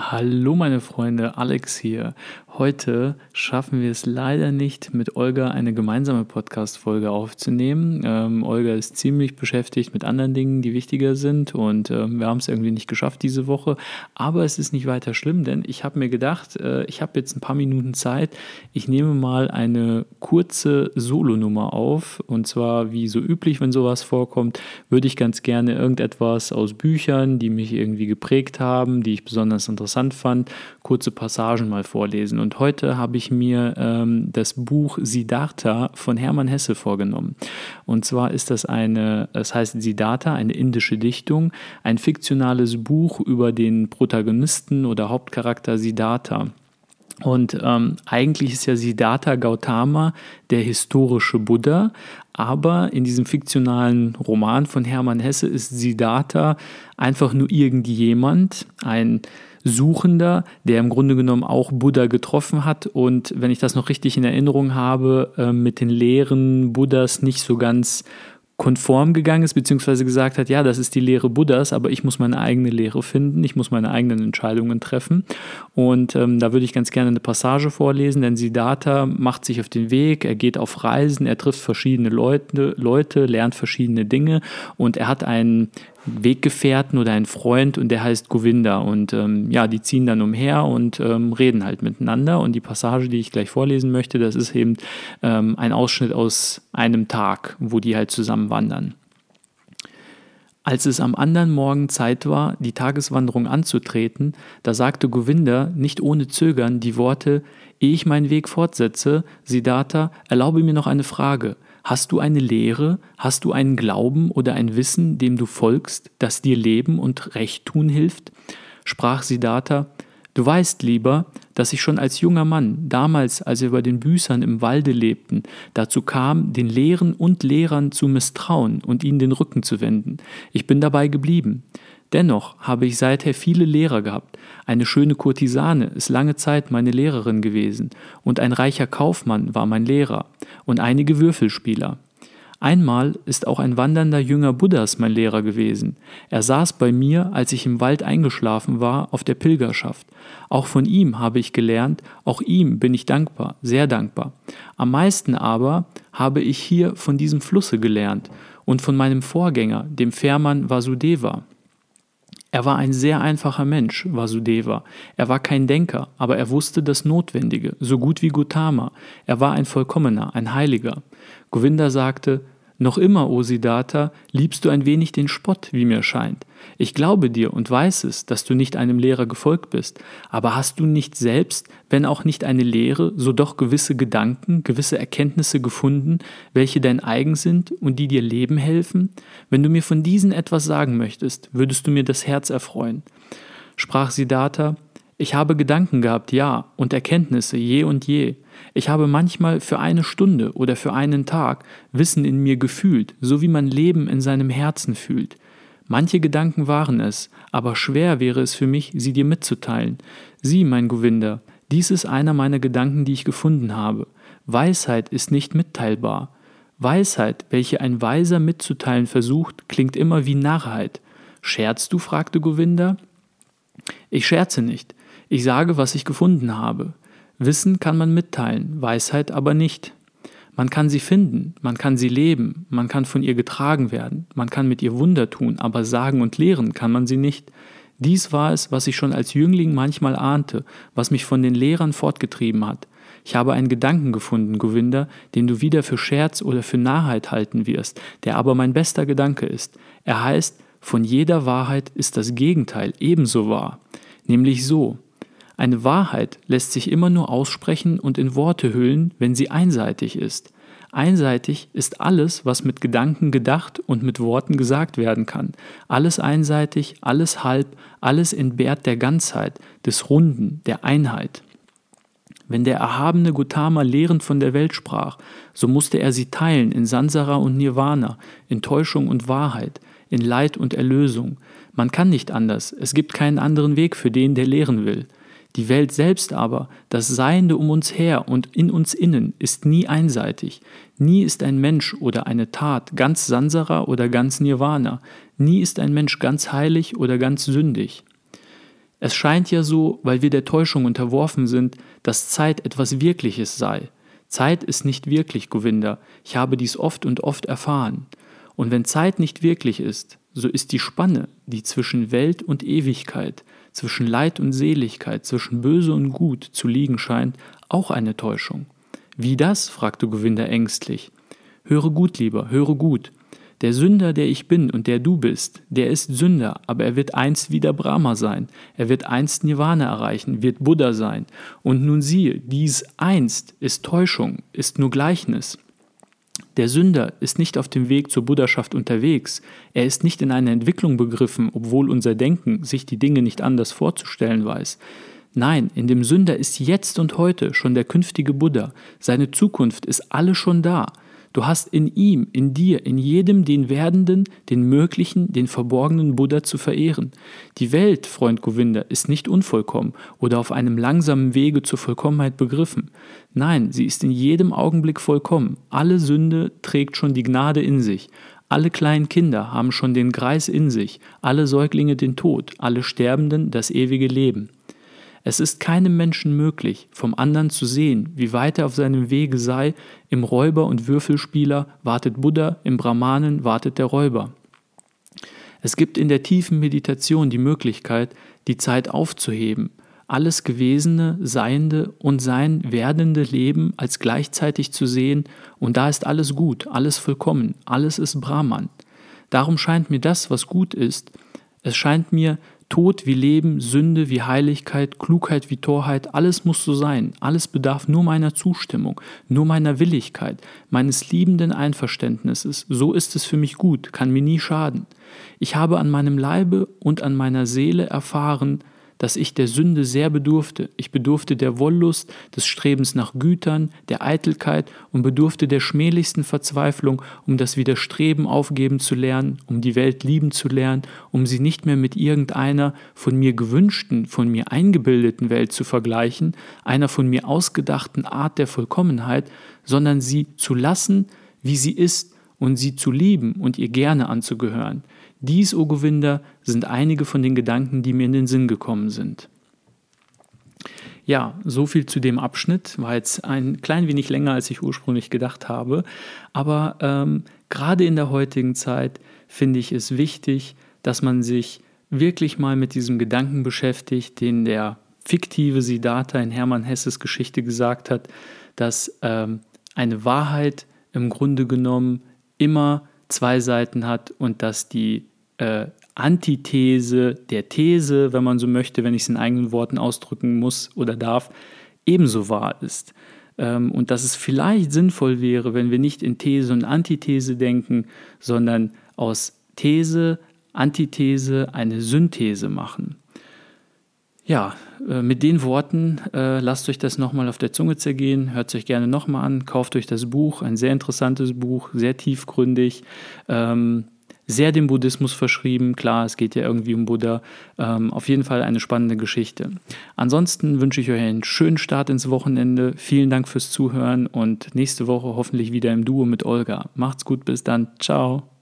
Hallo meine Freunde, Alex hier. Heute schaffen wir es leider nicht, mit Olga eine gemeinsame Podcast-Folge aufzunehmen. Ähm, Olga ist ziemlich beschäftigt mit anderen Dingen, die wichtiger sind und ähm, wir haben es irgendwie nicht geschafft diese Woche. Aber es ist nicht weiter schlimm, denn ich habe mir gedacht, äh, ich habe jetzt ein paar Minuten Zeit. Ich nehme mal eine kurze Solonummer auf und zwar wie so üblich, wenn sowas vorkommt, würde ich ganz gerne irgendetwas aus Büchern, die mich irgendwie geprägt haben, die ich besonders interessant fand, kurze Passagen mal vorlesen. Und und heute habe ich mir ähm, das Buch Siddhartha von Hermann Hesse vorgenommen. Und zwar ist das eine, es heißt Siddhartha, eine indische Dichtung, ein fiktionales Buch über den Protagonisten oder Hauptcharakter Siddhartha. Und ähm, eigentlich ist ja Siddhartha Gautama der historische Buddha, aber in diesem fiktionalen Roman von Hermann Hesse ist Siddhartha einfach nur irgendjemand, ein Suchender, der im Grunde genommen auch Buddha getroffen hat und, wenn ich das noch richtig in Erinnerung habe, äh, mit den Lehren Buddhas nicht so ganz konform gegangen ist, beziehungsweise gesagt hat, ja, das ist die Lehre Buddhas, aber ich muss meine eigene Lehre finden, ich muss meine eigenen Entscheidungen treffen. Und ähm, da würde ich ganz gerne eine Passage vorlesen, denn Siddhartha macht sich auf den Weg, er geht auf Reisen, er trifft verschiedene Leute, Leute lernt verschiedene Dinge und er hat einen Weggefährten oder einen Freund und der heißt Govinda. Und ähm, ja, die ziehen dann umher und ähm, reden halt miteinander. Und die Passage, die ich gleich vorlesen möchte, das ist eben ähm, ein Ausschnitt aus einem Tag, wo die halt zusammen wandern. Als es am anderen Morgen Zeit war, die Tageswanderung anzutreten, da sagte Govinda nicht ohne Zögern die Worte, ehe ich meinen Weg fortsetze, Siddhartha, erlaube mir noch eine Frage. Hast du eine Lehre, hast du einen Glauben oder ein Wissen, dem du folgst, das dir Leben und Recht tun hilft? Sprach Siddhartha, Du weißt, lieber, dass ich schon als junger Mann, damals, als wir bei den Büßern im Walde lebten, dazu kam, den Lehren und Lehrern zu misstrauen und ihnen den Rücken zu wenden. Ich bin dabei geblieben. Dennoch habe ich seither viele Lehrer gehabt. Eine schöne Kurtisane ist lange Zeit meine Lehrerin gewesen, und ein reicher Kaufmann war mein Lehrer, und einige Würfelspieler. Einmal ist auch ein wandernder Jünger Buddhas mein Lehrer gewesen. Er saß bei mir, als ich im Wald eingeschlafen war, auf der Pilgerschaft. Auch von ihm habe ich gelernt, auch ihm bin ich dankbar, sehr dankbar. Am meisten aber habe ich hier von diesem Flusse gelernt und von meinem Vorgänger, dem Fährmann Vasudeva. Er war ein sehr einfacher Mensch, Vasudeva. Er war kein Denker, aber er wusste das Notwendige, so gut wie Gautama. Er war ein Vollkommener, ein Heiliger. Govinda sagte, noch immer, O Siddhartha, liebst du ein wenig den Spott, wie mir scheint. Ich glaube dir und weiß es, dass du nicht einem Lehrer gefolgt bist, aber hast du nicht selbst, wenn auch nicht eine Lehre, so doch gewisse Gedanken, gewisse Erkenntnisse gefunden, welche dein eigen sind und die dir leben helfen? Wenn du mir von diesen etwas sagen möchtest, würdest du mir das Herz erfreuen. Sprach Siddhartha, ich habe Gedanken gehabt, ja, und Erkenntnisse je und je. Ich habe manchmal für eine Stunde oder für einen Tag Wissen in mir gefühlt, so wie man Leben in seinem Herzen fühlt. Manche Gedanken waren es, aber schwer wäre es für mich, sie dir mitzuteilen. Sieh, mein Govinda, dies ist einer meiner Gedanken, die ich gefunden habe. Weisheit ist nicht mitteilbar. Weisheit, welche ein Weiser mitzuteilen versucht, klingt immer wie Narrheit. Scherzt du? fragte Govinda. Ich scherze nicht. Ich sage, was ich gefunden habe. Wissen kann man mitteilen, Weisheit aber nicht. Man kann sie finden, man kann sie leben, man kann von ihr getragen werden, man kann mit ihr Wunder tun, aber sagen und lehren kann man sie nicht. Dies war es, was ich schon als Jüngling manchmal ahnte, was mich von den Lehrern fortgetrieben hat. Ich habe einen Gedanken gefunden, Govinda, den du wieder für Scherz oder für Narrheit halten wirst, der aber mein bester Gedanke ist. Er heißt, von jeder Wahrheit ist das Gegenteil ebenso wahr. Nämlich so, eine Wahrheit lässt sich immer nur aussprechen und in Worte hüllen, wenn sie einseitig ist. Einseitig ist alles, was mit Gedanken gedacht und mit Worten gesagt werden kann. Alles einseitig, alles halb, alles entbehrt der Ganzheit, des Runden, der Einheit. Wenn der erhabene Gautama lehrend von der Welt sprach, so musste er sie teilen in Sansara und Nirvana, in Täuschung und Wahrheit, in Leid und Erlösung. Man kann nicht anders, es gibt keinen anderen Weg für den, der lehren will. Die Welt selbst aber, das Seiende um uns her und in uns innen, ist nie einseitig. Nie ist ein Mensch oder eine Tat ganz Sansara oder ganz Nirvana. Nie ist ein Mensch ganz heilig oder ganz sündig. Es scheint ja so, weil wir der Täuschung unterworfen sind, dass Zeit etwas Wirkliches sei. Zeit ist nicht wirklich, Govinda. Ich habe dies oft und oft erfahren. Und wenn Zeit nicht wirklich ist, so ist die Spanne, die zwischen Welt und Ewigkeit, zwischen Leid und Seligkeit, zwischen Böse und Gut zu liegen scheint, auch eine Täuschung. Wie das? fragte Govinda ängstlich. Höre gut, lieber, höre gut. Der Sünder, der ich bin und der du bist, der ist Sünder, aber er wird einst wieder Brahma sein, er wird einst Nirvana erreichen, wird Buddha sein. Und nun siehe, dies einst ist Täuschung, ist nur Gleichnis. Der Sünder ist nicht auf dem Weg zur Buddhaschaft unterwegs, er ist nicht in einer Entwicklung begriffen, obwohl unser Denken sich die Dinge nicht anders vorzustellen weiß. Nein, in dem Sünder ist jetzt und heute schon der künftige Buddha, seine Zukunft ist alle schon da. Du hast in ihm, in dir, in jedem den werdenden, den möglichen, den verborgenen Buddha zu verehren. Die Welt, Freund Govinda, ist nicht unvollkommen oder auf einem langsamen Wege zur Vollkommenheit begriffen. Nein, sie ist in jedem Augenblick vollkommen. Alle Sünde trägt schon die Gnade in sich. Alle kleinen Kinder haben schon den Greis in sich, alle Säuglinge den Tod, alle Sterbenden das ewige Leben. Es ist keinem Menschen möglich, vom anderen zu sehen, wie weit er auf seinem Wege sei. Im Räuber und Würfelspieler wartet Buddha, im Brahmanen wartet der Räuber. Es gibt in der tiefen Meditation die Möglichkeit, die Zeit aufzuheben, alles Gewesene, Seiende und sein werdende Leben als gleichzeitig zu sehen, und da ist alles gut, alles vollkommen, alles ist Brahman. Darum scheint mir das, was gut ist, es scheint mir, Tod wie Leben, Sünde wie Heiligkeit, Klugheit wie Torheit, alles muss so sein. Alles bedarf nur meiner Zustimmung, nur meiner Willigkeit, meines liebenden Einverständnisses. So ist es für mich gut, kann mir nie schaden. Ich habe an meinem Leibe und an meiner Seele erfahren, dass ich der Sünde sehr bedurfte. Ich bedurfte der Wollust, des Strebens nach Gütern, der Eitelkeit und bedurfte der schmählichsten Verzweiflung, um das Widerstreben aufgeben zu lernen, um die Welt lieben zu lernen, um sie nicht mehr mit irgendeiner von mir gewünschten, von mir eingebildeten Welt zu vergleichen, einer von mir ausgedachten Art der Vollkommenheit, sondern sie zu lassen, wie sie ist, und sie zu lieben und ihr gerne anzugehören. Dies, o Govinda, sind einige von den Gedanken, die mir in den Sinn gekommen sind. Ja, so viel zu dem Abschnitt. War jetzt ein klein wenig länger, als ich ursprünglich gedacht habe. Aber ähm, gerade in der heutigen Zeit finde ich es wichtig, dass man sich wirklich mal mit diesem Gedanken beschäftigt, den der fiktive Siddhartha in Hermann Hesses Geschichte gesagt hat, dass ähm, eine Wahrheit im Grunde genommen immer zwei Seiten hat und dass die äh, Antithese der These, wenn man so möchte, wenn ich es in eigenen Worten ausdrücken muss oder darf, ebenso wahr ist. Ähm, und dass es vielleicht sinnvoll wäre, wenn wir nicht in These und Antithese denken, sondern aus These, Antithese eine Synthese machen. Ja, äh, mit den Worten äh, lasst euch das nochmal auf der Zunge zergehen, hört es euch gerne nochmal an, kauft euch das Buch, ein sehr interessantes Buch, sehr tiefgründig, ähm, sehr dem Buddhismus verschrieben. Klar, es geht ja irgendwie um Buddha. Ähm, auf jeden Fall eine spannende Geschichte. Ansonsten wünsche ich euch einen schönen Start ins Wochenende. Vielen Dank fürs Zuhören und nächste Woche hoffentlich wieder im Duo mit Olga. Macht's gut, bis dann. Ciao.